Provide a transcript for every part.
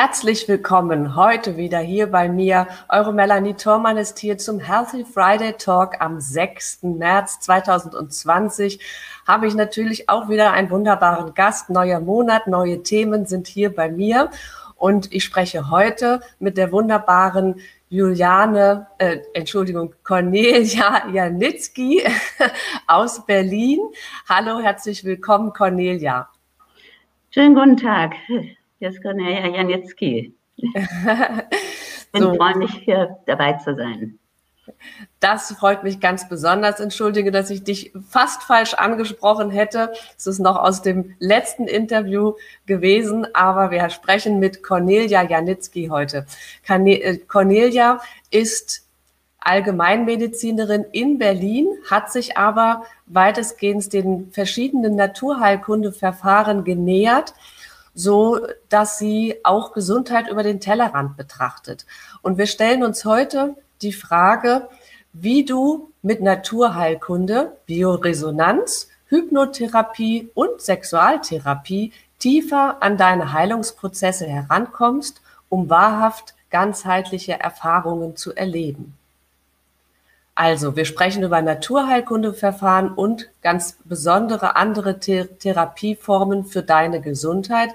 Herzlich willkommen heute wieder hier bei mir. Eure Melanie Thormann ist hier zum Healthy Friday Talk am 6. März 2020. Habe ich natürlich auch wieder einen wunderbaren Gast. Neuer Monat, neue Themen sind hier bei mir. Und ich spreche heute mit der wunderbaren Juliane, äh, Entschuldigung, Cornelia Janitzki aus Berlin. Hallo, herzlich willkommen, Cornelia. Schönen guten Tag. Ist Cornelia Janitzki. Ich so. freue mich, hier dabei zu sein. Das freut mich ganz besonders. Entschuldige, dass ich dich fast falsch angesprochen hätte. Es ist noch aus dem letzten Interview gewesen, aber wir sprechen mit Cornelia Janitzki heute. Äh, Cornelia ist Allgemeinmedizinerin in Berlin, hat sich aber weitestgehend den verschiedenen Naturheilkundeverfahren genähert so dass sie auch Gesundheit über den Tellerrand betrachtet. Und wir stellen uns heute die Frage, wie du mit Naturheilkunde, Bioresonanz, Hypnotherapie und Sexualtherapie tiefer an deine Heilungsprozesse herankommst, um wahrhaft ganzheitliche Erfahrungen zu erleben. Also, wir sprechen über Naturheilkundeverfahren und ganz besondere andere Th Therapieformen für deine Gesundheit.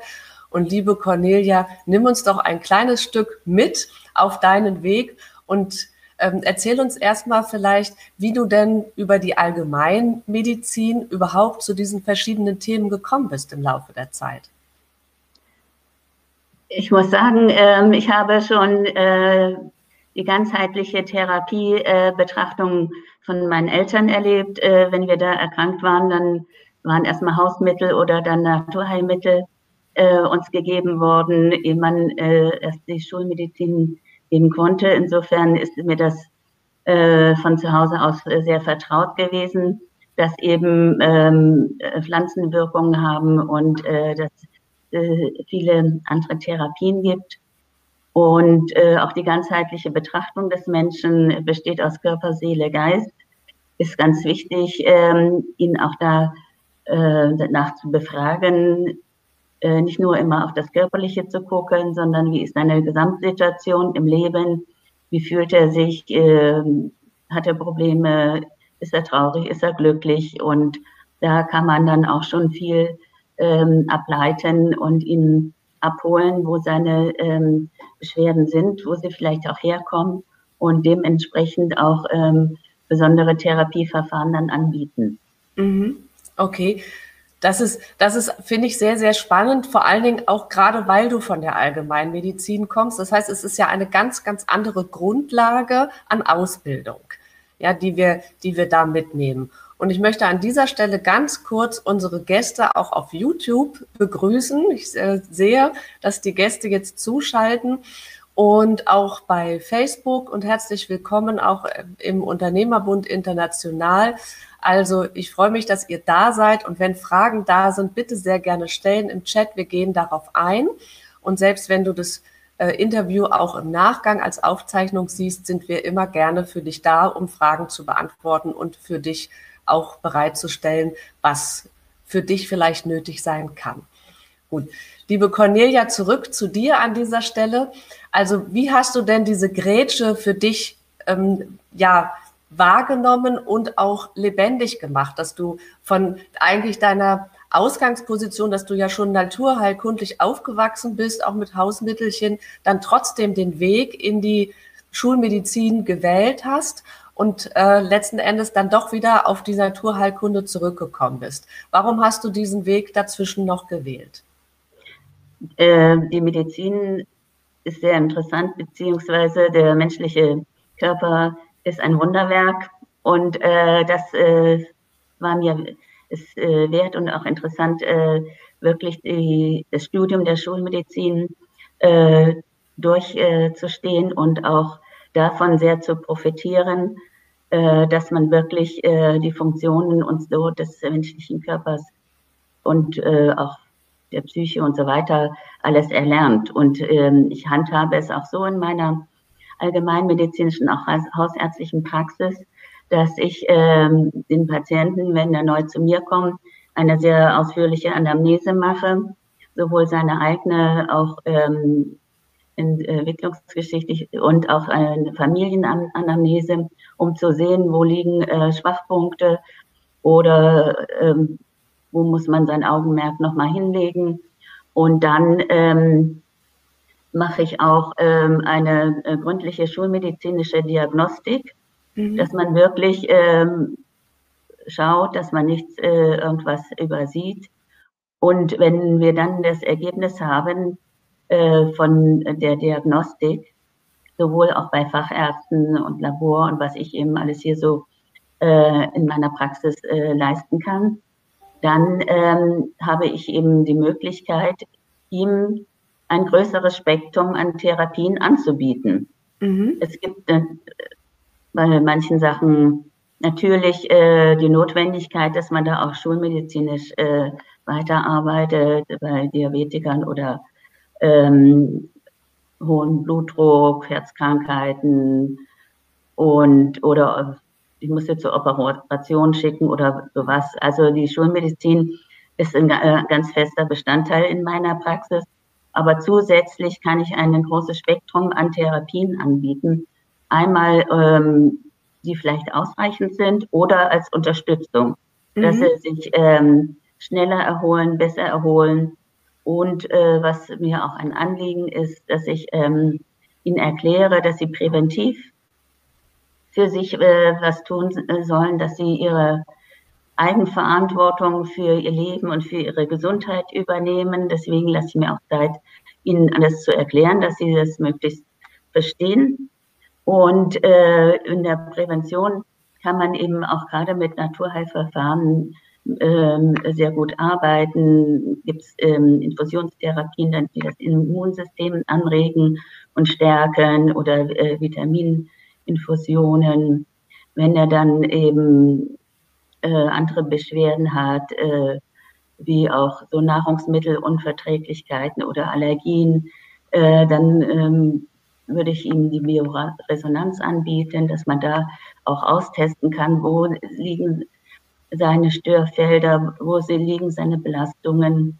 Und liebe Cornelia, nimm uns doch ein kleines Stück mit auf deinen Weg und ähm, erzähl uns erstmal vielleicht, wie du denn über die Allgemeinmedizin überhaupt zu diesen verschiedenen Themen gekommen bist im Laufe der Zeit. Ich muss sagen, ähm, ich habe schon äh, die ganzheitliche Therapiebetrachtung äh, von meinen Eltern erlebt. Äh, wenn wir da erkrankt waren, dann waren erstmal Hausmittel oder dann Naturheilmittel äh, uns gegeben worden, ehe man erst die Schulmedizin geben konnte. Insofern ist mir das von zu Hause aus sehr vertraut gewesen, dass eben ähm, Pflanzenwirkungen haben und dass viele andere Therapien gibt. Und äh, auch die ganzheitliche Betrachtung des Menschen besteht aus Körper, Seele, Geist. Ist ganz wichtig, ähm, ihn auch da äh, danach zu befragen, äh, nicht nur immer auf das Körperliche zu gucken, sondern wie ist seine Gesamtsituation im Leben, wie fühlt er sich, äh, hat er Probleme, ist er traurig, ist er glücklich und da kann man dann auch schon viel ähm, ableiten und ihn abholen, wo seine ähm, Beschwerden sind, wo sie vielleicht auch herkommen und dementsprechend auch ähm, besondere Therapieverfahren dann anbieten. Mhm. Okay. Das ist, das ist, finde ich, sehr, sehr spannend, vor allen Dingen auch gerade, weil du von der Allgemeinmedizin kommst. Das heißt, es ist ja eine ganz, ganz andere Grundlage an Ausbildung, ja, die wir, die wir da mitnehmen. Und ich möchte an dieser Stelle ganz kurz unsere Gäste auch auf YouTube begrüßen. Ich äh, sehe, dass die Gäste jetzt zuschalten und auch bei Facebook und herzlich willkommen auch äh, im Unternehmerbund International. Also ich freue mich, dass ihr da seid und wenn Fragen da sind, bitte sehr gerne stellen im Chat. Wir gehen darauf ein. Und selbst wenn du das äh, Interview auch im Nachgang als Aufzeichnung siehst, sind wir immer gerne für dich da, um Fragen zu beantworten und für dich auch bereitzustellen, was für dich vielleicht nötig sein kann. Gut. Liebe Cornelia, zurück zu dir an dieser Stelle. Also, wie hast du denn diese Grätsche für dich ähm, ja wahrgenommen und auch lebendig gemacht, dass du von eigentlich deiner Ausgangsposition, dass du ja schon naturheilkundlich aufgewachsen bist, auch mit Hausmittelchen, dann trotzdem den Weg in die Schulmedizin gewählt hast und äh, letzten Endes dann doch wieder auf die Naturheilkunde zurückgekommen bist. Warum hast du diesen Weg dazwischen noch gewählt? Äh, die Medizin ist sehr interessant, beziehungsweise der menschliche Körper ist ein Wunderwerk und äh, das äh, war mir ist, äh, wert und auch interessant, äh, wirklich die, das Studium der Schulmedizin äh, durchzustehen und auch davon sehr zu profitieren, äh, dass man wirklich äh, die Funktionen und so des menschlichen Körpers und äh, auch der Psyche und so weiter alles erlernt. Und ähm, ich handhabe es auch so in meiner allgemeinmedizinischen, auch hausärztlichen Praxis, dass ich ähm, den Patienten, wenn er neu zu mir kommt, eine sehr ausführliche Anamnese mache, sowohl seine eigene, auch ähm, entwicklungsgeschichtlich und auch eine Familienanamnese, um zu sehen, wo liegen äh, Schwachpunkte oder ähm, wo muss man sein Augenmerk nochmal hinlegen. Und dann ähm, mache ich auch ähm, eine äh, gründliche schulmedizinische Diagnostik, mhm. dass man wirklich ähm, schaut, dass man nichts äh, irgendwas übersieht. Und wenn wir dann das Ergebnis haben äh, von der Diagnostik, sowohl auch bei Fachärzten und Labor und was ich eben alles hier so äh, in meiner Praxis äh, leisten kann, dann ähm, habe ich eben die Möglichkeit, ihm ein größeres Spektrum an Therapien anzubieten. Mhm. Es gibt äh, bei manchen Sachen natürlich äh, die Notwendigkeit, dass man da auch schulmedizinisch äh, weiterarbeitet, bei Diabetikern oder ähm, hohen Blutdruck, Herzkrankheiten und oder ich muss jetzt zur Operation schicken oder sowas. Also die Schulmedizin ist ein äh, ganz fester Bestandteil in meiner Praxis. Aber zusätzlich kann ich ein großes Spektrum an Therapien anbieten. Einmal, ähm, die vielleicht ausreichend sind oder als Unterstützung, mhm. dass sie sich ähm, schneller erholen, besser erholen. Und äh, was mir auch ein Anliegen ist, dass ich ähm, ihnen erkläre, dass sie präventiv für sich äh, was tun sollen, dass sie ihre Eigenverantwortung für ihr Leben und für ihre Gesundheit übernehmen. Deswegen lasse ich mir auch Zeit, ihnen alles zu erklären, dass sie das möglichst verstehen. Und äh, in der Prävention kann man eben auch gerade mit Naturheilverfahren ähm, sehr gut arbeiten. Gibt es ähm, Infusionstherapien, die das Immunsystem anregen und stärken oder äh, Vitamininfusionen. Wenn er dann eben äh, andere Beschwerden hat, äh, wie auch so Nahrungsmittelunverträglichkeiten oder Allergien, äh, dann ähm, würde ich Ihnen die Bioresonanz anbieten, dass man da auch austesten kann, wo liegen seine Störfelder, wo sie liegen seine Belastungen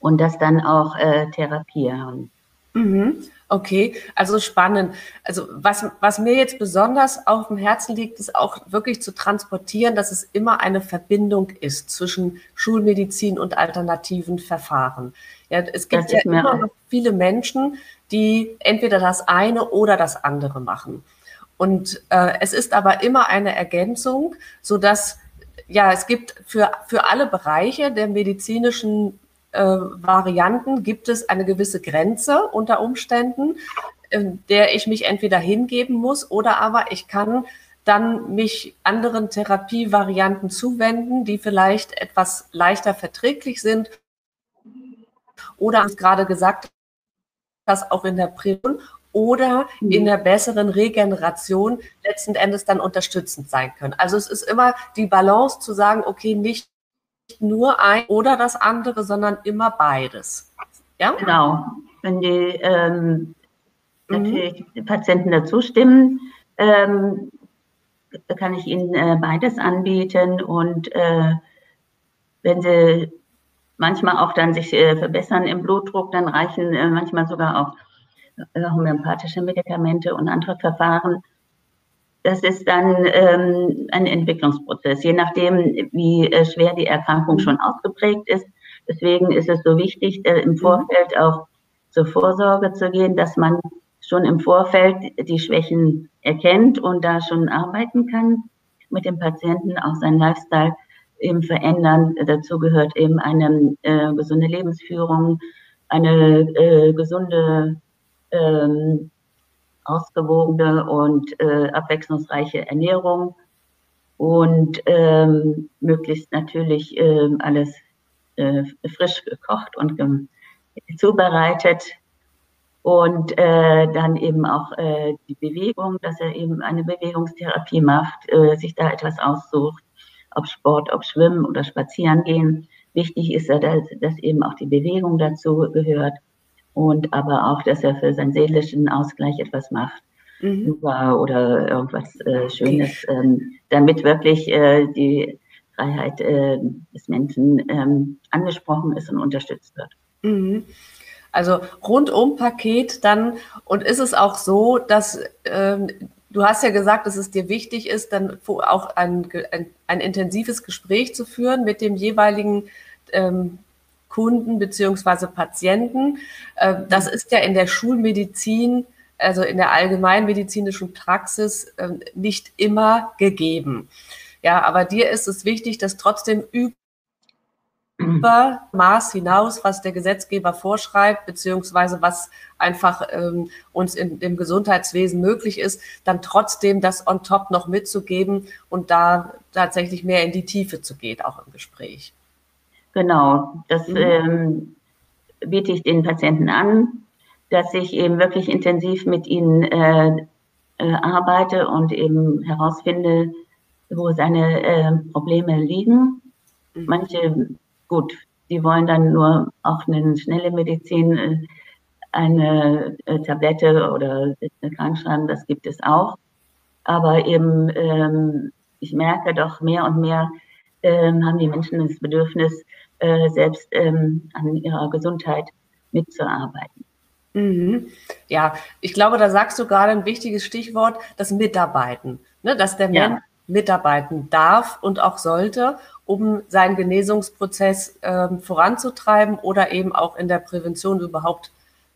und das dann auch äh, therapieren. Mhm. Okay, also spannend. Also was, was mir jetzt besonders auf dem Herzen liegt, ist auch wirklich zu transportieren, dass es immer eine Verbindung ist zwischen Schulmedizin und alternativen Verfahren. Ja, es gibt ja immer noch viele Menschen, die entweder das eine oder das andere machen. Und äh, es ist aber immer eine Ergänzung, so dass ja, es gibt für, für alle Bereiche der medizinischen äh, Varianten gibt es eine gewisse Grenze unter Umständen, in der ich mich entweder hingeben muss oder aber ich kann dann mich anderen Therapievarianten zuwenden, die vielleicht etwas leichter verträglich sind. Oder gerade gesagt, dass auch in der Prävention oder mhm. in der besseren Regeneration letzten Endes dann unterstützend sein können. Also es ist immer die Balance zu sagen, okay, nicht nur ein oder das andere, sondern immer beides. Ja? Genau. Wenn die ähm, natürlich mhm. Patienten dazu stimmen, ähm, kann ich ihnen äh, beides anbieten und äh, wenn sie manchmal auch dann sich äh, verbessern im Blutdruck, dann reichen äh, manchmal sogar auch homöopathische Medikamente und andere Verfahren. Das ist dann ähm, ein Entwicklungsprozess, je nachdem, wie äh, schwer die Erkrankung schon ausgeprägt ist. Deswegen ist es so wichtig, äh, im. Vorfeld auch zur Vorsorge zu gehen, dass man schon im Vorfeld die Schwächen erkennt und da schon arbeiten kann mit dem Patienten, auch seinen Lifestyle eben verändern. Dazu gehört eben eine äh, gesunde Lebensführung, eine äh, gesunde ähm, ausgewogene und äh, abwechslungsreiche Ernährung und ähm, möglichst natürlich äh, alles äh, frisch gekocht und zubereitet. Und äh, dann eben auch äh, die Bewegung, dass er eben eine Bewegungstherapie macht, äh, sich da etwas aussucht, ob Sport, ob Schwimmen oder Spazieren gehen. Wichtig ist ja, dass, dass eben auch die Bewegung dazu gehört und aber auch, dass er für seinen seelischen Ausgleich etwas macht. Mhm. oder irgendwas äh, Schönes, ähm, damit wirklich äh, die Freiheit äh, des Menschen ähm, angesprochen ist und unterstützt wird. Mhm. Also rundum Paket dann. Und ist es auch so, dass ähm, du hast ja gesagt, dass es dir wichtig ist, dann auch ein, ein, ein intensives Gespräch zu führen mit dem jeweiligen ähm, Kunden beziehungsweise Patienten. Äh, das ist ja in der Schulmedizin, also in der allgemeinmedizinischen Praxis äh, nicht immer gegeben. Ja, aber dir ist es wichtig, dass trotzdem über Maß hinaus, was der Gesetzgeber vorschreibt, beziehungsweise was einfach ähm, uns in dem Gesundheitswesen möglich ist, dann trotzdem das on top noch mitzugeben und da tatsächlich mehr in die Tiefe zu gehen, auch im Gespräch. Genau, das mhm. ähm, biete ich den Patienten an, dass ich eben wirklich intensiv mit ihnen äh, äh, arbeite und eben herausfinde, wo seine äh, Probleme liegen. Mhm. Manche gut, die wollen dann nur auch eine schnelle Medizin, äh, eine äh, Tablette oder eine Krankschreiben, das gibt es auch. Aber eben, ähm, ich merke doch mehr und mehr, ähm, haben die Menschen das Bedürfnis, äh, selbst ähm, an ihrer Gesundheit mitzuarbeiten. Mhm. Ja, ich glaube, da sagst du gerade ein wichtiges Stichwort, das Mitarbeiten. Ne? Dass der Mensch mitarbeiten darf und auch sollte, um seinen Genesungsprozess äh, voranzutreiben oder eben auch in der Prävention überhaupt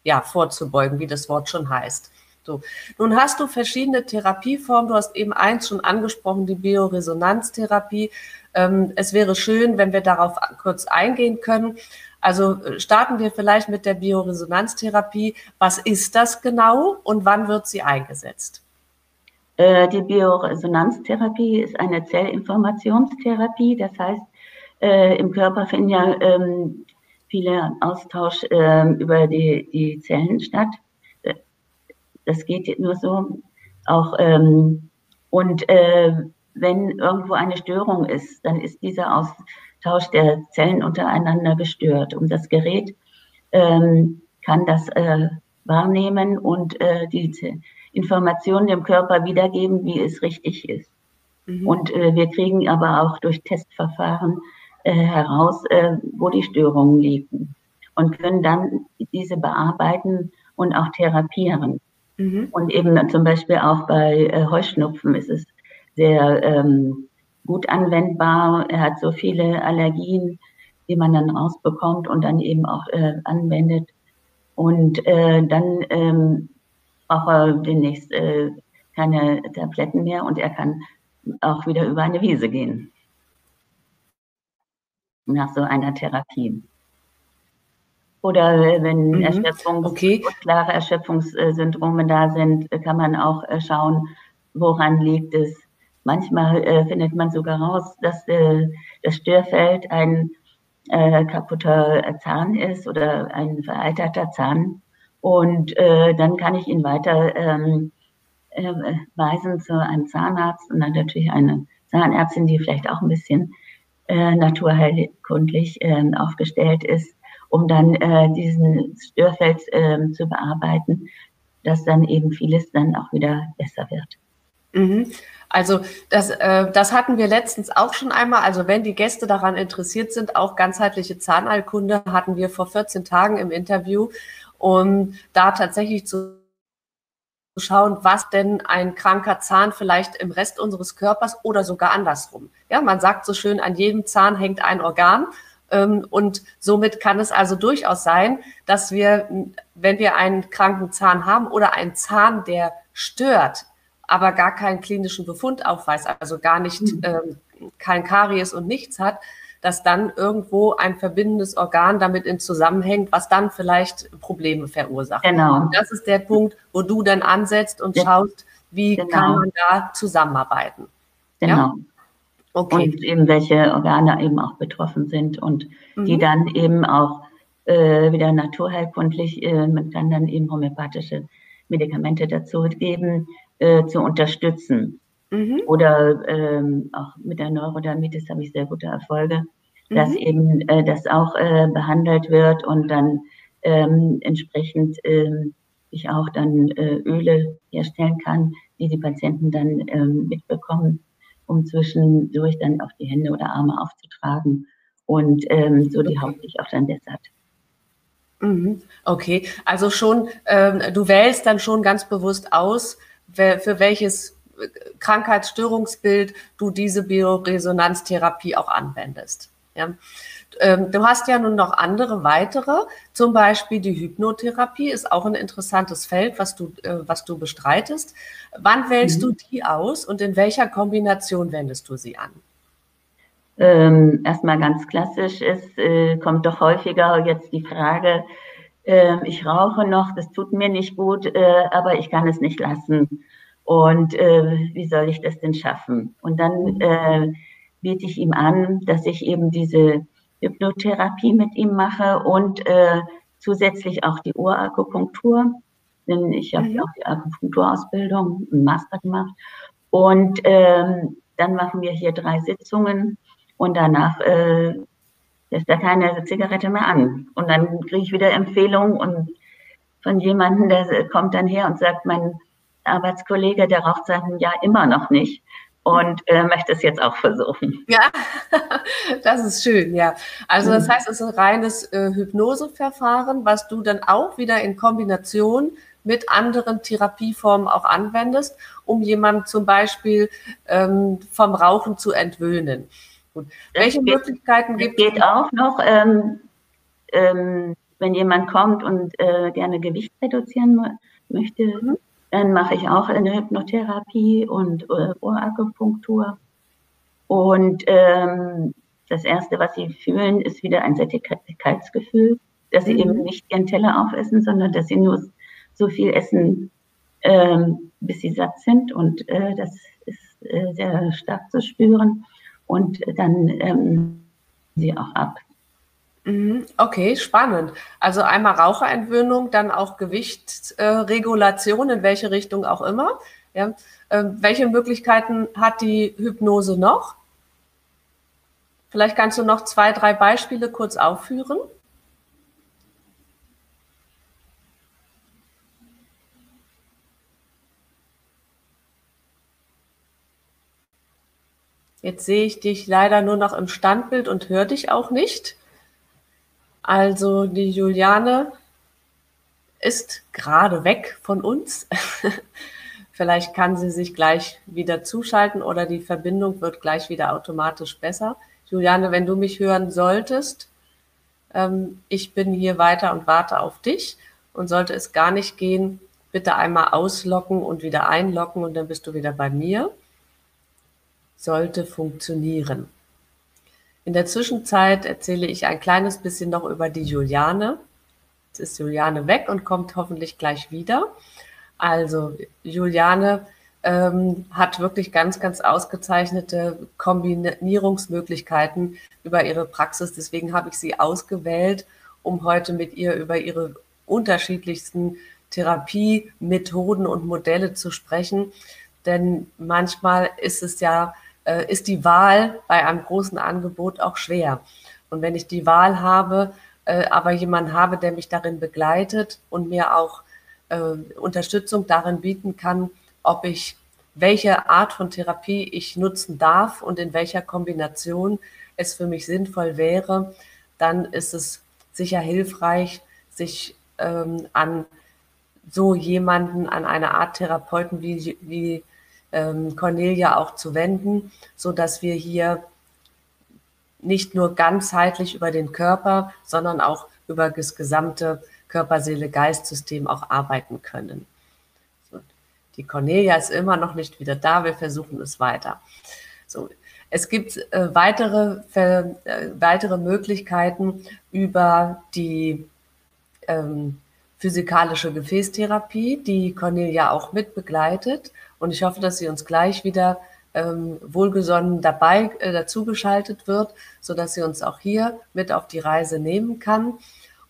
ja, vorzubeugen, wie das Wort schon heißt. So. Nun hast du verschiedene Therapieformen. Du hast eben eins schon angesprochen, die Bioresonanztherapie. Ähm, es wäre schön, wenn wir darauf kurz eingehen können. Also äh, starten wir vielleicht mit der Bioresonanztherapie. Was ist das genau und wann wird sie eingesetzt? Äh, die Bioresonanztherapie ist eine Zellinformationstherapie. Das heißt, äh, im Körper finden ja ähm, viele Austausch äh, über die Zellen statt. Das geht nur so. Auch ähm, und äh, wenn irgendwo eine Störung ist, dann ist dieser Austausch der Zellen untereinander gestört. Und das Gerät ähm, kann das äh, wahrnehmen und äh, die Informationen dem Körper wiedergeben, wie es richtig ist. Mhm. Und äh, wir kriegen aber auch durch Testverfahren äh, heraus, äh, wo die Störungen liegen und können dann diese bearbeiten und auch therapieren. Mhm. Und eben zum Beispiel auch bei äh, Heuschnupfen ist es sehr ähm, gut anwendbar. Er hat so viele Allergien, die man dann rausbekommt und dann eben auch äh, anwendet. Und äh, dann ähm, braucht er demnächst äh, keine Tabletten mehr und er kann auch wieder über eine Wiese gehen. Nach so einer Therapie. Oder wenn mhm. Erschöpfungs okay. klare Erschöpfungssyndrome da sind, kann man auch äh, schauen, woran liegt es. Manchmal äh, findet man sogar raus, dass äh, das Störfeld ein äh, kaputter Zahn ist oder ein veralterter Zahn. Und äh, dann kann ich ihn weiter ähm, äh, weisen zu einem Zahnarzt und dann natürlich eine Zahnärztin, die vielleicht auch ein bisschen naturheilkundlich äh, aufgestellt ist, um dann äh, diesen Störfeld äh, zu bearbeiten, dass dann eben vieles dann auch wieder besser wird. Mhm. Also das, äh, das hatten wir letztens auch schon einmal. Also wenn die Gäste daran interessiert sind, auch ganzheitliche Zahnheilkunde hatten wir vor 14 Tagen im Interview um da tatsächlich zu schauen, was denn ein kranker Zahn vielleicht im Rest unseres Körpers oder sogar andersrum. Ja, man sagt so schön, an jedem Zahn hängt ein Organ. Ähm, und somit kann es also durchaus sein, dass wir, wenn wir einen kranken Zahn haben oder einen Zahn, der stört, aber gar keinen klinischen Befund aufweist, also gar nicht mhm. ähm, kein Karies und nichts hat, dass dann irgendwo ein verbindendes Organ damit in Zusammenhängt, was dann vielleicht Probleme verursacht. Genau. Und das ist der Punkt, wo du dann ansetzt und schaust, wie genau. kann man da zusammenarbeiten. Genau. Ja? Okay. Und eben welche Organe eben auch betroffen sind und mhm. die dann eben auch äh, wieder naturheilkundlich, äh, man kann dann eben homöopathische Medikamente dazu geben, äh, zu unterstützen. Mhm. Oder ähm, auch mit der Neurodermitis habe ich sehr gute Erfolge, mhm. dass eben äh, das auch äh, behandelt wird und dann ähm, entsprechend ähm, ich auch dann äh, Öle herstellen kann, die die Patienten dann ähm, mitbekommen, um zwischendurch dann auch die Hände oder Arme aufzutragen und ähm, so die Haut sich auch dann bessert. Mhm. Okay, also schon, ähm, du wählst dann schon ganz bewusst aus, für welches äh, Krankheitsstörungsbild du diese Bioresonanztherapie auch anwendest. Ja. Ähm, du hast ja nun noch andere weitere, zum Beispiel die Hypnotherapie ist auch ein interessantes Feld, was du, äh, was du bestreitest. Wann wählst mhm. du die aus und in welcher Kombination wendest du sie an? Ähm, erstmal ganz klassisch, es äh, kommt doch häufiger jetzt die Frage, äh, ich rauche noch, das tut mir nicht gut, äh, aber ich kann es nicht lassen. Und äh, wie soll ich das denn schaffen? Und dann äh, biete ich ihm an, dass ich eben diese Hypnotherapie mit ihm mache und äh, zusätzlich auch die Ohrakupunktur. Denn ich habe ja mhm. auch die Akupunkturausbildung, einen Master gemacht. Und ähm, dann machen wir hier drei Sitzungen und danach äh, lässt er keine Zigarette mehr an. Und dann kriege ich wieder Empfehlungen und von jemandem, der kommt dann her und sagt, mein Arbeitskollege, der raucht seit einem Jahr immer noch nicht und äh, möchte es jetzt auch versuchen. Ja, das ist schön, ja. Also das mhm. heißt, es ist ein reines äh, Hypnoseverfahren, was du dann auch wieder in Kombination mit anderen Therapieformen auch anwendest, um jemanden zum Beispiel ähm, vom Rauchen zu entwöhnen. Gut. Welche geht, Möglichkeiten gibt es? geht auch noch, ähm, ähm, wenn jemand kommt und äh, gerne Gewicht reduzieren möchte, mhm. Dann mache ich auch eine Hypnotherapie und äh, Ohrakupunktur. Und ähm, das Erste, was sie fühlen, ist wieder ein Sättigkeitsgefühl, dass sie mhm. eben nicht ihren Teller aufessen, sondern dass sie nur so viel essen, ähm, bis sie satt sind. Und äh, das ist äh, sehr stark zu spüren und dann ähm, sie auch ab. Mhm. Okay, spannend. Also einmal Raucherentwöhnung, dann auch Gewichtsregulation, in welche Richtung auch immer. Ja. Ähm, welche Möglichkeiten hat die Hypnose noch? Vielleicht kannst du noch zwei, drei Beispiele kurz aufführen. Jetzt sehe ich dich leider nur noch im Standbild und höre dich auch nicht. Also die Juliane ist gerade weg von uns. Vielleicht kann sie sich gleich wieder zuschalten oder die Verbindung wird gleich wieder automatisch besser. Juliane, wenn du mich hören solltest, ähm, ich bin hier weiter und warte auf dich. Und sollte es gar nicht gehen, bitte einmal auslocken und wieder einlocken und dann bist du wieder bei mir sollte funktionieren. In der Zwischenzeit erzähle ich ein kleines bisschen noch über die Juliane. Jetzt ist Juliane weg und kommt hoffentlich gleich wieder. Also Juliane ähm, hat wirklich ganz, ganz ausgezeichnete Kombinierungsmöglichkeiten über ihre Praxis. Deswegen habe ich sie ausgewählt, um heute mit ihr über ihre unterschiedlichsten Therapiemethoden und Modelle zu sprechen. Denn manchmal ist es ja äh, ist die Wahl bei einem großen Angebot auch schwer. Und wenn ich die Wahl habe, äh, aber jemanden habe, der mich darin begleitet und mir auch äh, Unterstützung darin bieten kann, ob ich welche Art von Therapie ich nutzen darf und in welcher Kombination es für mich sinnvoll wäre, dann ist es sicher hilfreich, sich ähm, an so jemanden, an eine Art Therapeuten wie, wie ähm, Cornelia auch zu wenden, so dass wir hier nicht nur ganzheitlich über den Körper, sondern auch über das gesamte Körper-Seele-Geist-System auch arbeiten können. So, die Cornelia ist immer noch nicht wieder da, wir versuchen es weiter. So, es gibt äh, weitere, äh, weitere Möglichkeiten über die ähm, physikalische Gefäßtherapie, die Cornelia auch mit begleitet. Und ich hoffe, dass sie uns gleich wieder ähm, wohlgesonnen dabei äh, dazugeschaltet wird, so dass sie uns auch hier mit auf die Reise nehmen kann.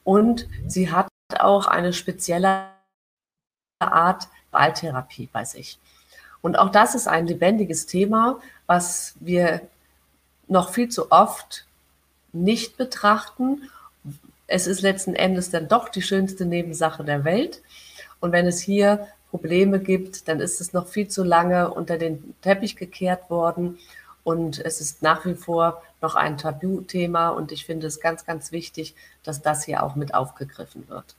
und sie hat auch eine spezielle Art Balltherapie bei sich. Und auch das ist ein lebendiges Thema, was wir noch viel zu oft nicht betrachten. Es ist letzten Endes dann doch die schönste Nebensache der Welt. Und wenn es hier Probleme gibt, dann ist es noch viel zu lange unter den Teppich gekehrt worden. Und es ist nach wie vor noch ein Tabuthema. Und ich finde es ganz, ganz wichtig, dass das hier auch mit aufgegriffen wird.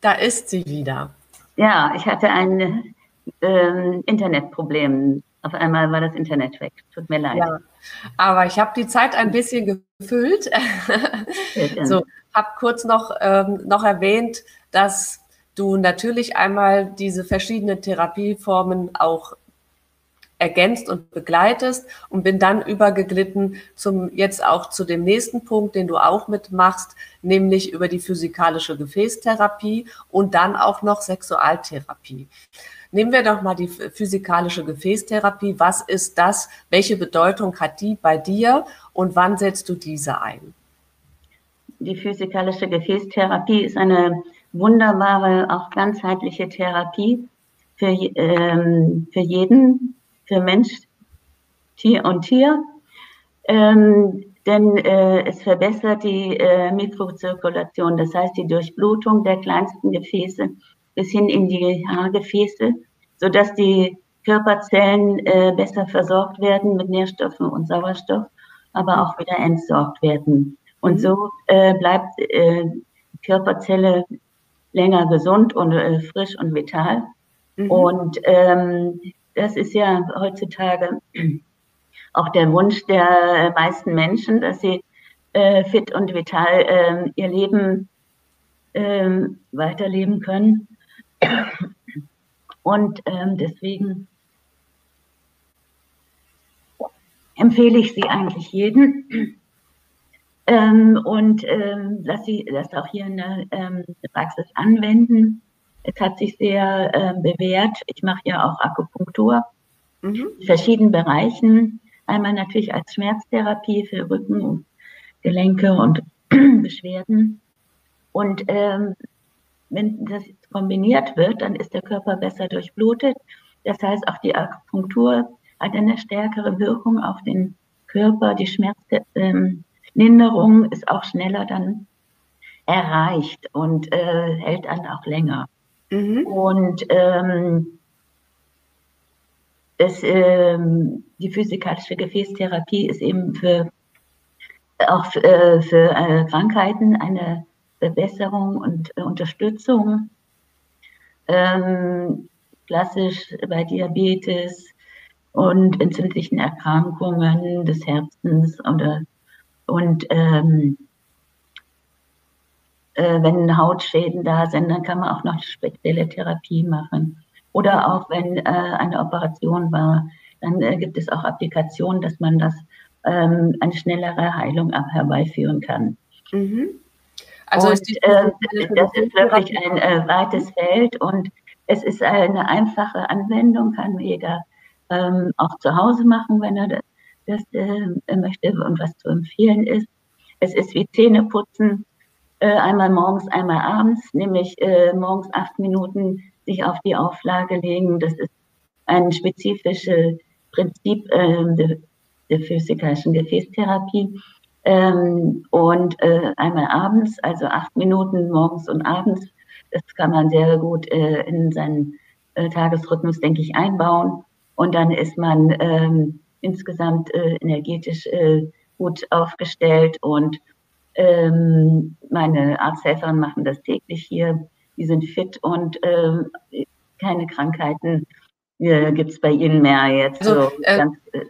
Da ist sie wieder. Ja, ich hatte ein ähm, Internetproblem. Auf einmal war das Internet weg. Tut mir leid. Ja, aber ich habe die Zeit ein bisschen gefüllt. so, habe kurz noch, ähm, noch erwähnt, dass du natürlich einmal diese verschiedenen Therapieformen auch ergänzt und begleitest und bin dann übergeglitten zum jetzt auch zu dem nächsten Punkt, den du auch mitmachst, nämlich über die physikalische Gefäßtherapie und dann auch noch Sexualtherapie. Nehmen wir doch mal die physikalische Gefäßtherapie. Was ist das? Welche Bedeutung hat die bei dir und wann setzt du diese ein? Die physikalische Gefäßtherapie ist eine wunderbare, auch ganzheitliche Therapie für, ähm, für jeden für Mensch, Tier und Tier. Ähm, denn äh, es verbessert die äh, Mikrozirkulation, das heißt die Durchblutung der kleinsten Gefäße bis hin in die Haargefäße, sodass die Körperzellen äh, besser versorgt werden mit Nährstoffen und Sauerstoff, aber auch wieder entsorgt werden. Und so äh, bleibt äh, die Körperzelle länger gesund und äh, frisch und vital. Mhm. Und ähm, das ist ja heutzutage auch der Wunsch der meisten Menschen, dass sie äh, fit und vital äh, ihr Leben äh, weiterleben können. Und ähm, deswegen empfehle ich sie eigentlich jedem. Ähm, und ähm, dass sie das auch hier in der ähm, Praxis anwenden. Es hat sich sehr äh, bewährt. Ich mache ja auch Akupunktur mhm. in verschiedenen Bereichen. Einmal natürlich als Schmerztherapie für Rücken und Gelenke und Beschwerden. Und ähm, wenn das kombiniert wird, dann ist der Körper besser durchblutet. Das heißt, auch die Akupunktur hat eine stärkere Wirkung auf den Körper. Die Schmerzlinderung ähm, ist auch schneller dann erreicht und äh, hält dann auch länger. Mhm. Und ähm, es, ähm, die physikalische Gefäßtherapie ist eben für auch für, äh, für äh, Krankheiten eine Verbesserung und äh, Unterstützung. Ähm, klassisch bei Diabetes und entzündlichen Erkrankungen des Herzens oder, und ähm, äh, wenn Hautschäden da sind, dann kann man auch noch spezielle Therapie machen. Oder auch wenn äh, eine Operation war, dann äh, gibt es auch Applikationen, dass man das ähm, eine schnellere Heilung herbeiführen kann. Mhm. Also und, ist äh, das ist wirklich ein äh, weites Feld und es ist eine einfache Anwendung, kann jeder ähm, auch zu Hause machen, wenn er das, äh, möchte und was zu empfehlen ist. Es ist wie Zähneputzen äh, einmal morgens, einmal abends, nämlich äh, morgens acht Minuten sich auf die Auflage legen. Das ist ein spezifisches Prinzip äh, der, der physikalischen Gefäßtherapie. Ähm, und äh, einmal abends, also acht Minuten morgens und abends, das kann man sehr gut äh, in seinen äh, Tagesrhythmus, denke ich, einbauen. Und dann ist man ähm, insgesamt äh, energetisch äh, gut aufgestellt und ähm, meine Arzthelferin machen das täglich hier. Die sind fit und ähm, keine Krankheiten äh, gibt es bei ihnen mehr jetzt. Also, so äh, ganz, äh,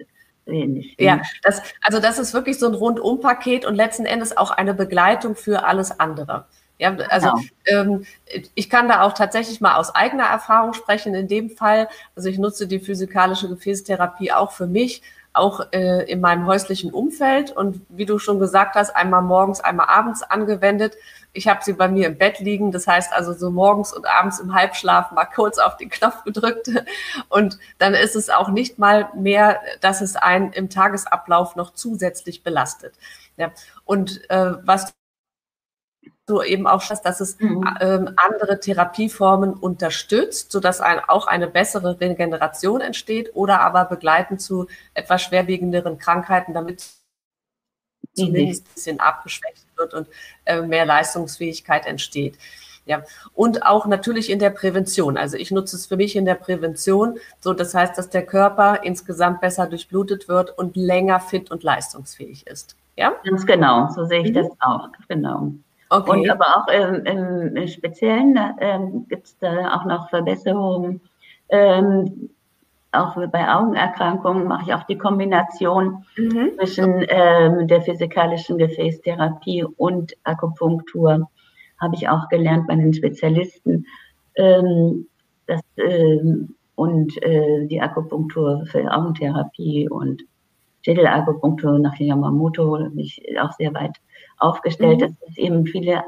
wenig. Ja, das, also das ist wirklich so ein Rundumpaket und letzten Endes auch eine Begleitung für alles andere. Ja, also genau. ähm, ich kann da auch tatsächlich mal aus eigener Erfahrung sprechen. In dem Fall, also ich nutze die physikalische Gefäßtherapie auch für mich, auch äh, in meinem häuslichen Umfeld und wie du schon gesagt hast, einmal morgens, einmal abends angewendet. Ich habe sie bei mir im Bett liegen, das heißt also so morgens und abends im Halbschlaf mal kurz auf den Knopf gedrückt und dann ist es auch nicht mal mehr, dass es einen im Tagesablauf noch zusätzlich belastet. Ja. Und äh, was du eben auch schaust, dass es mhm. ähm, andere Therapieformen unterstützt, sodass ein, auch eine bessere Regeneration entsteht oder aber begleitend zu etwas schwerwiegenderen Krankheiten, damit zumindest ein bisschen abgeschwächt wird und äh, mehr Leistungsfähigkeit entsteht. Ja, und auch natürlich in der Prävention. Also ich nutze es für mich in der Prävention, so das heißt, dass der Körper insgesamt besser durchblutet wird und länger fit und leistungsfähig ist. Ja? Ganz genau, so sehe ich mhm. das auch. Genau. Okay. Und aber auch ähm, im Speziellen ähm, gibt es da auch noch Verbesserungen. Ähm, auch bei Augenerkrankungen mache ich auch die Kombination mhm. zwischen ähm, der physikalischen Gefäßtherapie und Akupunktur. Habe ich auch gelernt bei den Spezialisten. Ähm, das, ähm, und äh, die Akupunktur für Augentherapie und Schädelakupunktur nach Yamamoto bin ich auch sehr weit aufgestellt, mhm. dass es eben viele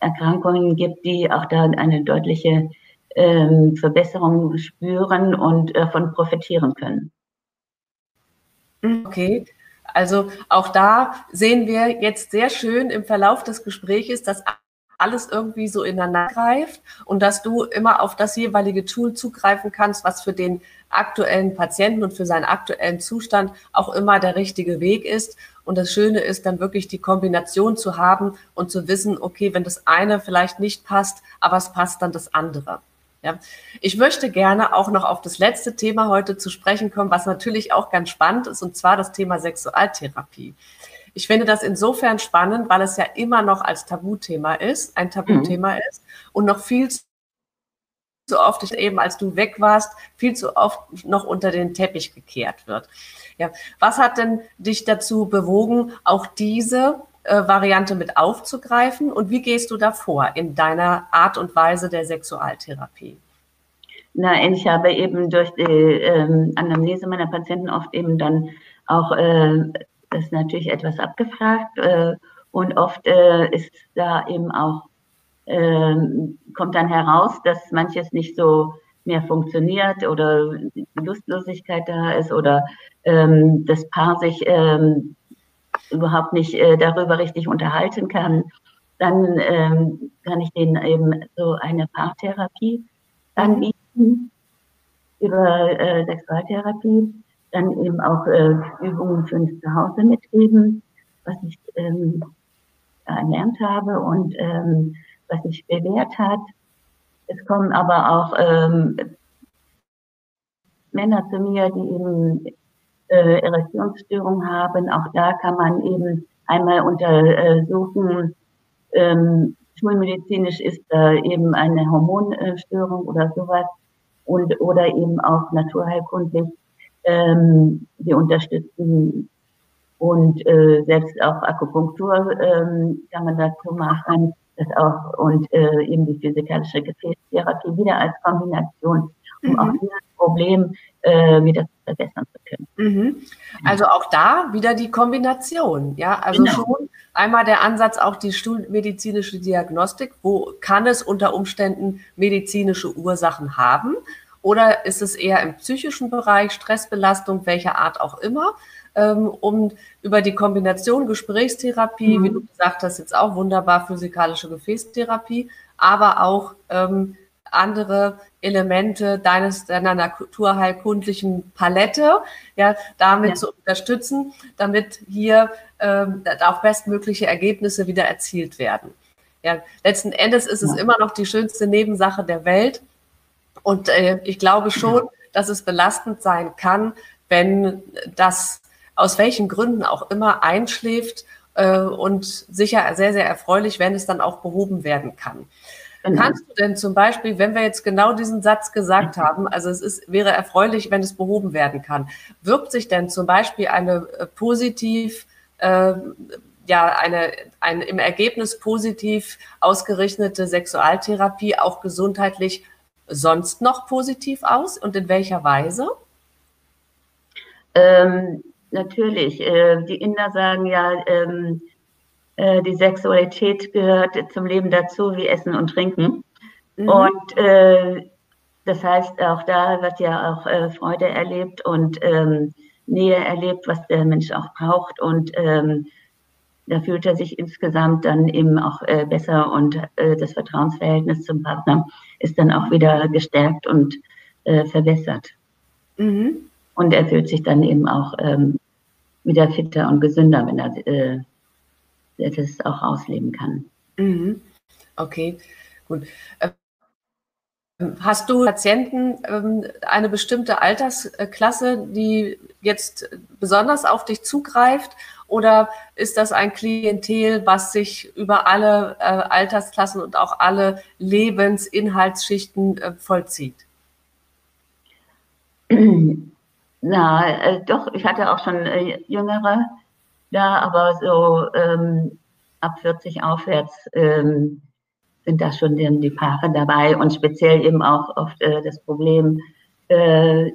Erkrankungen gibt, die auch da eine deutliche ähm, Verbesserung spüren und davon äh, profitieren können. Okay, also auch da sehen wir jetzt sehr schön im Verlauf des Gesprächs, dass alles irgendwie so ineinander greift und dass du immer auf das jeweilige Tool zugreifen kannst, was für den aktuellen Patienten und für seinen aktuellen Zustand auch immer der richtige Weg ist. Und das Schöne ist dann wirklich die Kombination zu haben und zu wissen, okay, wenn das eine vielleicht nicht passt, aber es passt dann das andere. Ja. Ich möchte gerne auch noch auf das letzte Thema heute zu sprechen kommen, was natürlich auch ganz spannend ist, und zwar das Thema Sexualtherapie. Ich finde das insofern spannend, weil es ja immer noch als Tabuthema ist, ein Tabuthema mhm. ist und noch viel zu oft, eben als du weg warst, viel zu oft noch unter den Teppich gekehrt wird. Ja, was hat denn dich dazu bewogen, auch diese äh, Variante mit aufzugreifen und wie gehst du da vor in deiner Art und Weise der Sexualtherapie? Na, ich habe eben durch die ähm, Anamnese meiner Patienten oft eben dann auch äh, das natürlich etwas abgefragt äh, und oft äh, ist da eben auch, äh, kommt dann heraus, dass manches nicht so mehr funktioniert oder Lustlosigkeit da ist oder ähm, das Paar sich ähm, überhaupt nicht äh, darüber richtig unterhalten kann, dann ähm, kann ich denen eben so eine Paartherapie anbieten über äh, Sexualtherapie dann eben auch äh, Übungen für uns zu Hause mitgeben, was ich ähm, erlernt habe und ähm, was sich bewährt hat. Es kommen aber auch ähm, Männer zu mir, die eben äh, Erektionsstörungen haben. Auch da kann man eben einmal untersuchen, ähm, schulmedizinisch ist da eben eine Hormonstörung oder sowas und oder eben auch naturheilkundlich ähm, wir unterstützen und äh, selbst auch Akupunktur ähm, kann man dazu machen. Das auch und äh, eben die physikalische Gefäßtherapie wieder als Kombination, um mhm. auch dieses Problem äh, wieder verbessern zu können. Mhm. Also auch da wieder die Kombination, ja, also genau. schon einmal der Ansatz auch die schulmedizinische Diagnostik, wo kann es unter Umständen medizinische Ursachen haben oder ist es eher im psychischen Bereich, Stressbelastung, welcher Art auch immer? Ähm, um über die Kombination Gesprächstherapie, mhm. wie du gesagt hast, jetzt auch wunderbar physikalische Gefäßtherapie, aber auch ähm, andere Elemente deines deiner naturheilkundlichen Palette, ja, damit ja. zu unterstützen, damit hier ähm, auch bestmögliche Ergebnisse wieder erzielt werden. Ja, letzten Endes ist es immer noch die schönste Nebensache der Welt, und äh, ich glaube schon, dass es belastend sein kann, wenn das aus welchen Gründen auch immer einschläft äh, und sicher sehr, sehr erfreulich, wenn es dann auch behoben werden kann. Mhm. Kannst du denn zum Beispiel, wenn wir jetzt genau diesen Satz gesagt mhm. haben, also es ist, wäre erfreulich, wenn es behoben werden kann, wirkt sich denn zum Beispiel eine äh, positiv, äh, ja, eine, eine im Ergebnis positiv ausgerichtete Sexualtherapie auch gesundheitlich sonst noch positiv aus und in welcher Weise? Ähm, natürlich. Äh, die Inder sagen ja, ähm, äh, die Sexualität gehört zum Leben dazu wie Essen und Trinken. Mhm. Und äh, das heißt, auch da wird ja auch äh, Freude erlebt und ähm, Nähe erlebt, was der Mensch auch braucht. Und ähm, da fühlt er sich insgesamt dann eben auch äh, besser und äh, das Vertrauensverhältnis zum Partner ist dann auch wieder gestärkt und äh, verbessert. Mhm. Und er fühlt sich dann eben auch ähm, wieder fitter und gesünder, wenn er äh, das auch ausleben kann. Mhm. Okay, gut. Hast du Patienten ähm, eine bestimmte Altersklasse, die jetzt besonders auf dich zugreift? Oder ist das ein Klientel, was sich über alle äh, Altersklassen und auch alle Lebensinhaltsschichten äh, vollzieht? Na, äh, doch, ich hatte auch schon äh, Jüngere da, aber so ähm, ab 40 aufwärts ähm, sind da schon die, die Paare dabei und speziell eben auch oft äh, das Problem, äh,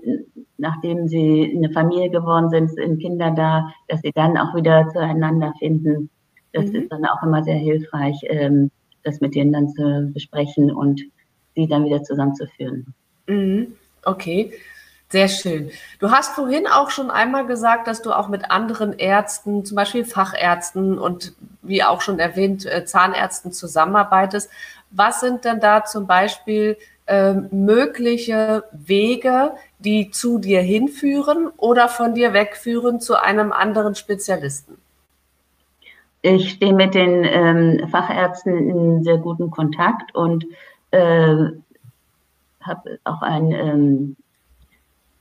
nachdem sie eine Familie geworden sind, sind Kinder da, dass sie dann auch wieder zueinander finden. Das mhm. ist dann auch immer sehr hilfreich, ähm, das mit denen dann zu besprechen und sie dann wieder zusammenzuführen. Mhm. Okay. Sehr schön. Du hast vorhin auch schon einmal gesagt, dass du auch mit anderen Ärzten, zum Beispiel Fachärzten und wie auch schon erwähnt, äh, Zahnärzten zusammenarbeitest. Was sind denn da zum Beispiel äh, mögliche Wege, die zu dir hinführen oder von dir wegführen zu einem anderen Spezialisten? Ich stehe mit den ähm, Fachärzten in sehr guten Kontakt und äh, habe auch ein ähm,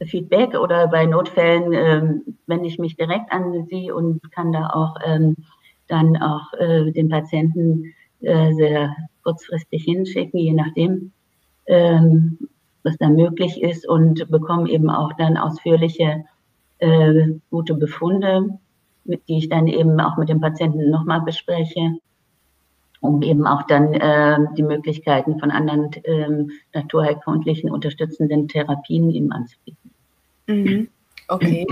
Feedback oder bei Notfällen ähm, wende ich mich direkt an Sie und kann da auch ähm, dann auch äh, den Patienten äh, sehr kurzfristig hinschicken, je nachdem, ähm, was da möglich ist und bekomme eben auch dann ausführliche äh, gute Befunde, mit, die ich dann eben auch mit dem Patienten nochmal bespreche, um eben auch dann äh, die Möglichkeiten von anderen äh, naturheilkundlichen unterstützenden Therapien eben anzubieten. Mhm. Okay.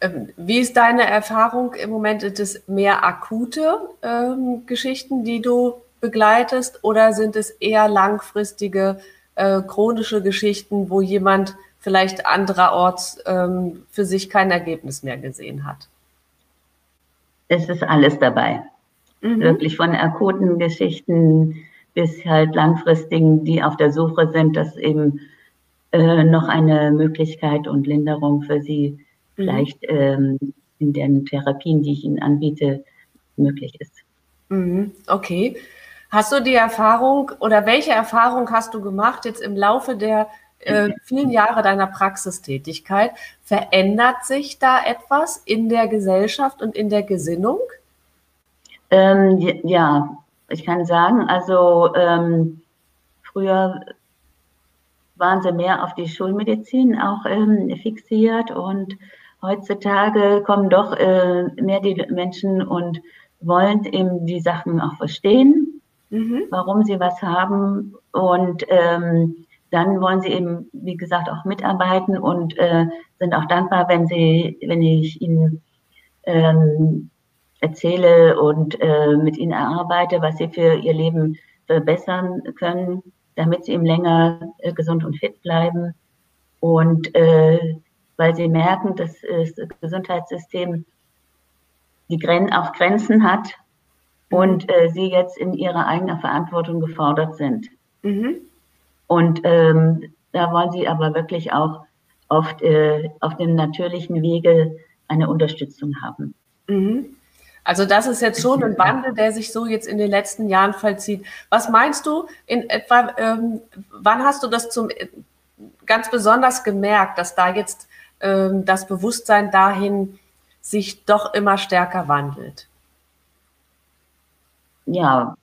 Ähm, wie ist deine Erfahrung im Moment? Sind es mehr akute ähm, Geschichten, die du begleitest, oder sind es eher langfristige äh, chronische Geschichten, wo jemand vielleicht andererorts ähm, für sich kein Ergebnis mehr gesehen hat? Es ist alles dabei. Mhm. Wirklich von akuten Geschichten bis halt langfristigen, die auf der Suche sind, dass eben äh, noch eine Möglichkeit und Linderung für sie mhm. vielleicht ähm, in den Therapien, die ich ihnen anbiete, möglich ist. Mhm. Okay. Hast du die Erfahrung oder welche Erfahrung hast du gemacht jetzt im Laufe der äh, vielen Jahre deiner Praxistätigkeit? Verändert sich da etwas in der Gesellschaft und in der Gesinnung? Ähm, ja, ich kann sagen, also ähm, früher waren sie mehr auf die Schulmedizin auch ähm, fixiert und heutzutage kommen doch äh, mehr die Menschen und wollen eben die Sachen auch verstehen, mhm. warum sie was haben und ähm, dann wollen sie eben, wie gesagt, auch mitarbeiten und äh, sind auch dankbar, wenn sie, wenn ich ihnen ähm, erzähle und äh, mit ihnen erarbeite, was sie für ihr Leben verbessern können damit sie eben länger äh, gesund und fit bleiben. Und äh, weil sie merken, dass das Gesundheitssystem die Gren auch Grenzen hat und äh, sie jetzt in ihrer eigenen Verantwortung gefordert sind. Mhm. Und ähm, da wollen sie aber wirklich auch oft äh, auf dem natürlichen Wege eine Unterstützung haben. Mhm. Also das ist jetzt schon ein Wandel, der sich so jetzt in den letzten Jahren vollzieht. Was meinst du in etwa, ähm, wann hast du das zum ganz besonders gemerkt, dass da jetzt ähm, das Bewusstsein dahin sich doch immer stärker wandelt? Ja,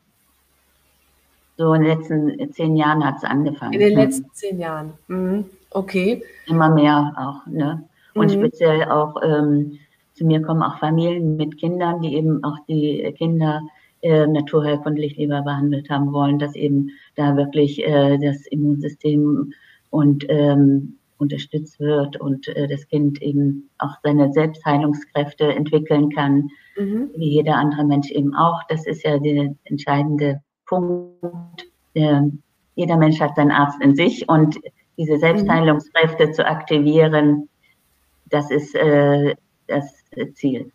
so in den letzten zehn Jahren hat es angefangen. In den letzten zehn Jahren. Mhm. Okay. Immer mehr auch, ne? Und mhm. speziell auch ähm, zu mir kommen auch Familien mit Kindern, die eben auch die Kinder äh, naturheilkundlich lieber behandelt haben wollen, dass eben da wirklich äh, das Immunsystem und ähm, unterstützt wird und äh, das Kind eben auch seine Selbstheilungskräfte entwickeln kann, mhm. wie jeder andere Mensch eben auch. Das ist ja der entscheidende Punkt. Der, jeder Mensch hat seinen Arzt in sich und diese mhm. Selbstheilungskräfte mhm. zu aktivieren, das ist äh, das Ziel.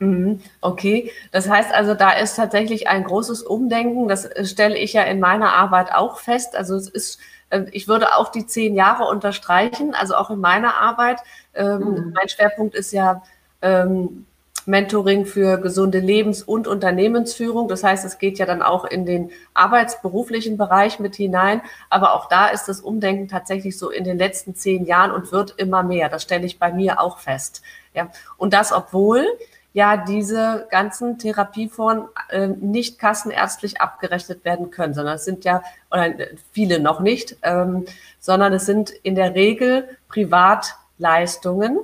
Mhm. Okay, das heißt also, da ist tatsächlich ein großes Umdenken. Das stelle ich ja in meiner Arbeit auch fest. Also es ist, äh, ich würde auch die zehn Jahre unterstreichen, also auch in meiner Arbeit. Ähm, mhm. Mein Schwerpunkt ist ja ähm, Mentoring für gesunde Lebens- und Unternehmensführung. Das heißt, es geht ja dann auch in den arbeitsberuflichen Bereich mit hinein. Aber auch da ist das Umdenken tatsächlich so in den letzten zehn Jahren und wird immer mehr. Das stelle ich bei mir auch fest. Ja. Und das, obwohl ja diese ganzen Therapieformen äh, nicht kassenärztlich abgerechnet werden können, sondern es sind ja, oder viele noch nicht, ähm, sondern es sind in der Regel Privatleistungen.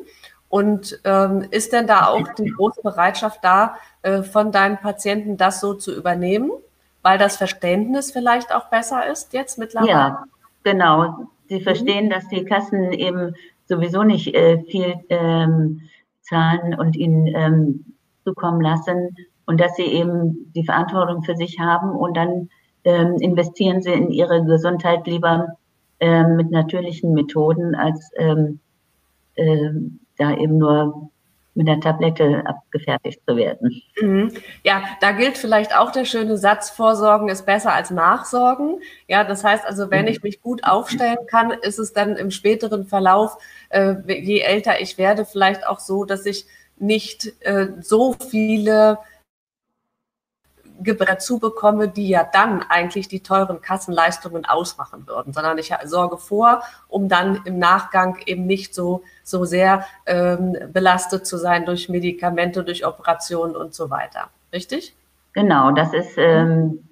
Und ähm, ist denn da auch die große Bereitschaft da, äh, von deinen Patienten das so zu übernehmen, weil das Verständnis vielleicht auch besser ist jetzt mittlerweile? Ja, genau. Sie verstehen, mhm. dass die Kassen eben sowieso nicht äh, viel ähm, zahlen und ihnen ähm, zukommen lassen und dass sie eben die Verantwortung für sich haben und dann ähm, investieren sie in ihre Gesundheit lieber ähm, mit natürlichen Methoden als ähm, ähm, da eben nur mit der Tablette abgefertigt zu werden. Mhm. Ja, da gilt vielleicht auch der schöne Satz, Vorsorgen ist besser als Nachsorgen. Ja, das heißt also, wenn ich mich gut aufstellen kann, ist es dann im späteren Verlauf, äh, je älter ich werde, vielleicht auch so, dass ich nicht äh, so viele dazu bekomme, die ja dann eigentlich die teuren Kassenleistungen ausmachen würden, sondern ich sorge vor, um dann im Nachgang eben nicht so, so sehr ähm, belastet zu sein durch Medikamente, durch Operationen und so weiter. Richtig? Genau, das ist ähm,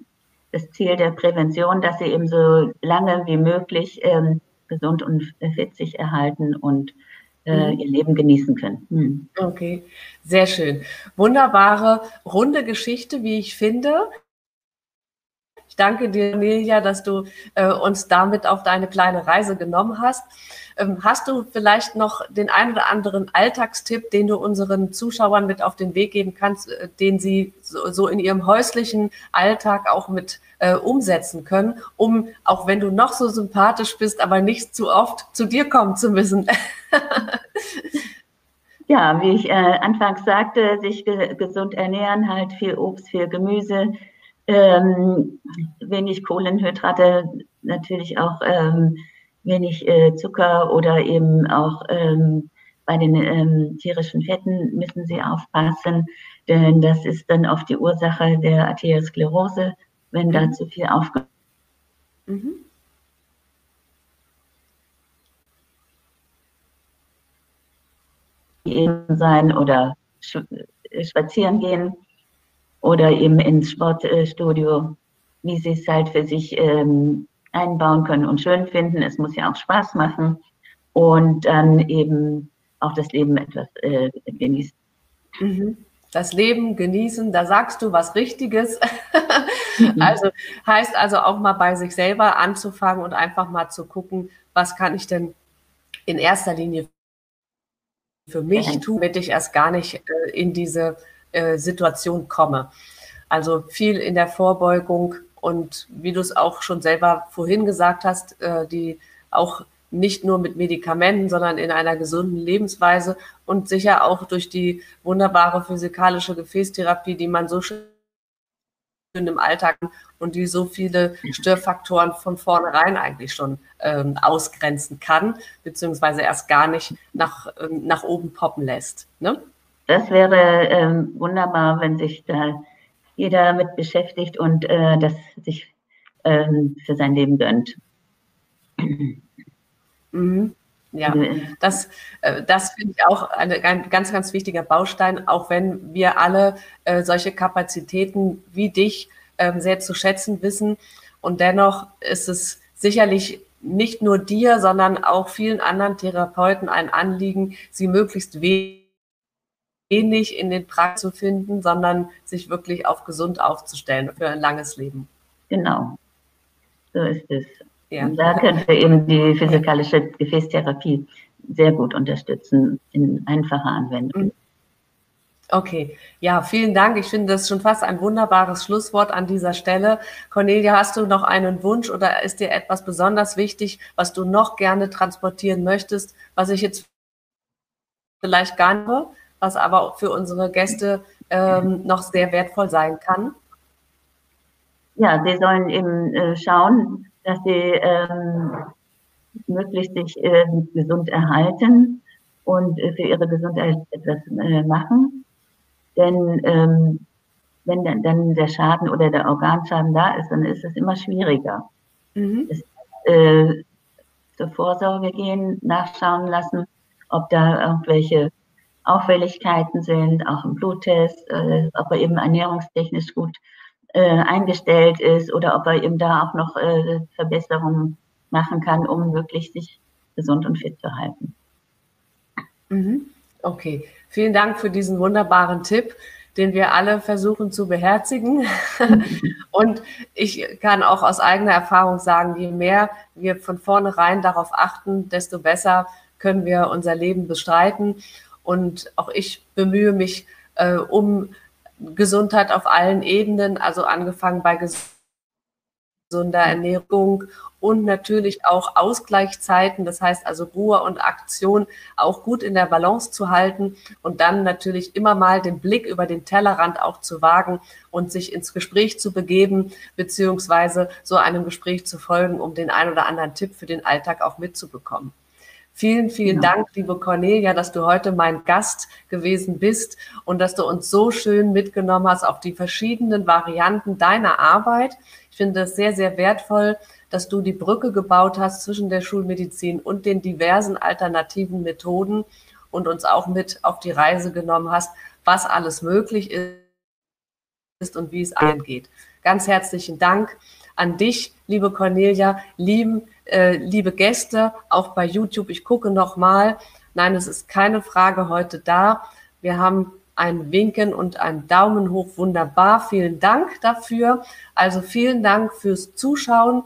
das Ziel der Prävention, dass sie eben so lange wie möglich ähm, gesund und fit sich erhalten und äh, mhm. ihr Leben genießen können. Mhm. Okay, sehr schön. Wunderbare, runde Geschichte, wie ich finde. Ich danke dir, Nelia, dass du äh, uns damit auf deine kleine Reise genommen hast. Ähm, hast du vielleicht noch den einen oder anderen Alltagstipp, den du unseren Zuschauern mit auf den Weg geben kannst, äh, den sie so, so, in ihrem häuslichen Alltag auch mit äh, umsetzen können, um, auch wenn du noch so sympathisch bist, aber nicht zu oft zu dir kommen zu müssen? ja, wie ich äh, anfangs sagte, sich ge gesund ernähren, halt viel Obst, viel Gemüse, ähm, wenig Kohlenhydrate, natürlich auch ähm, wenig äh, Zucker oder eben auch ähm, bei den ähm, tierischen Fetten müssen Sie aufpassen, denn das ist dann oft die Ursache der Arteriosklerose, wenn da mhm. zu viel aufgenommen mhm. sein oder spazieren gehen oder eben ins Sportstudio, wie sie es halt für sich ähm, einbauen können und schön finden. Es muss ja auch Spaß machen und dann eben auch das Leben etwas äh, genießen. Mhm. Das Leben genießen, da sagst du was Richtiges. mhm. Also heißt also auch mal bei sich selber anzufangen und einfach mal zu gucken, was kann ich denn in erster Linie für mich tun, damit ich erst gar nicht äh, in diese äh, Situation komme. Also viel in der Vorbeugung und wie du es auch schon selber vorhin gesagt hast, äh, die auch nicht nur mit Medikamenten, sondern in einer gesunden Lebensweise und sicher auch durch die wunderbare physikalische Gefäßtherapie, die man so schön im Alltag und die so viele Störfaktoren von vornherein eigentlich schon ähm, ausgrenzen kann, beziehungsweise erst gar nicht nach, ähm, nach oben poppen lässt. Ne? Das wäre ähm, wunderbar, wenn sich da jeder damit beschäftigt und äh, das sich ähm, für sein Leben gönnt. Mhm. Ja, das, äh, das finde ich auch eine, ein ganz, ganz wichtiger Baustein, auch wenn wir alle äh, solche Kapazitäten wie dich ähm, sehr zu schätzen wissen. Und dennoch ist es sicherlich nicht nur dir, sondern auch vielen anderen Therapeuten ein Anliegen, sie möglichst wenig wenig in den Praxen zu finden, sondern sich wirklich auf gesund aufzustellen für ein langes Leben. Genau. So ist es. Ja. Und da könnte eben die physikalische Gefäßtherapie sehr gut unterstützen in einfacher Anwendung. Mhm. Okay, ja, vielen Dank. Ich finde das schon fast ein wunderbares Schlusswort an dieser Stelle. Cornelia, hast du noch einen Wunsch oder ist dir etwas besonders wichtig, was du noch gerne transportieren möchtest, was ich jetzt vielleicht gar nicht, was aber für unsere Gäste ähm, noch sehr wertvoll sein kann? Ja, sie sollen eben äh, schauen, dass sie ähm, möglichst sich äh, gesund erhalten und äh, für ihre Gesundheit etwas äh, machen denn ähm, wenn dann, dann der Schaden oder der Organschaden da ist, dann ist es immer schwieriger. Mhm. Es, äh, zur Vorsorge gehen, nachschauen lassen, ob da irgendwelche Auffälligkeiten sind, auch im Bluttest, äh, ob er eben ernährungstechnisch gut äh, eingestellt ist oder ob er eben da auch noch äh, Verbesserungen machen kann, um wirklich sich gesund und fit zu halten. Mhm. Okay, vielen Dank für diesen wunderbaren Tipp, den wir alle versuchen zu beherzigen. Und ich kann auch aus eigener Erfahrung sagen, je mehr wir von vornherein darauf achten, desto besser können wir unser Leben bestreiten. Und auch ich bemühe mich äh, um Gesundheit auf allen Ebenen, also angefangen bei gesunder Ernährung und natürlich auch Ausgleichszeiten, das heißt also Ruhe und Aktion auch gut in der Balance zu halten und dann natürlich immer mal den Blick über den Tellerrand auch zu wagen und sich ins Gespräch zu begeben, beziehungsweise so einem Gespräch zu folgen, um den ein oder anderen Tipp für den Alltag auch mitzubekommen. Vielen, vielen ja. Dank, liebe Cornelia, dass du heute mein Gast gewesen bist und dass du uns so schön mitgenommen hast auf die verschiedenen Varianten deiner Arbeit. Ich finde es sehr, sehr wertvoll, dass du die Brücke gebaut hast zwischen der Schulmedizin und den diversen alternativen Methoden und uns auch mit auf die Reise genommen hast, was alles möglich ist und wie es angeht. Ganz herzlichen Dank an dich, liebe Cornelia, lieben, äh, liebe Gäste, auch bei YouTube. Ich gucke nochmal. Nein, es ist keine Frage heute da. Wir haben ein Winken und ein Daumen hoch. Wunderbar. Vielen Dank dafür. Also vielen Dank fürs Zuschauen.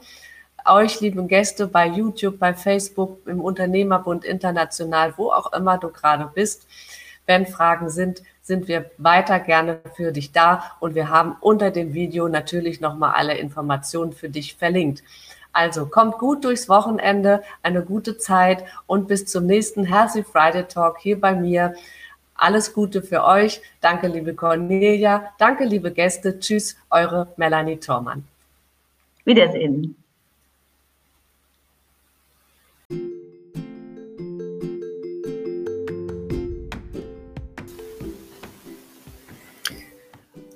Euch, lieben Gäste, bei YouTube, bei Facebook, im Unternehmerbund international, wo auch immer du gerade bist. Wenn Fragen sind, sind wir weiter gerne für dich da und wir haben unter dem Video natürlich nochmal alle Informationen für dich verlinkt. Also kommt gut durchs Wochenende, eine gute Zeit und bis zum nächsten Healthy Friday Talk hier bei mir. Alles Gute für euch. Danke, liebe Cornelia. Danke, liebe Gäste. Tschüss, eure Melanie Thormann. Wiedersehen.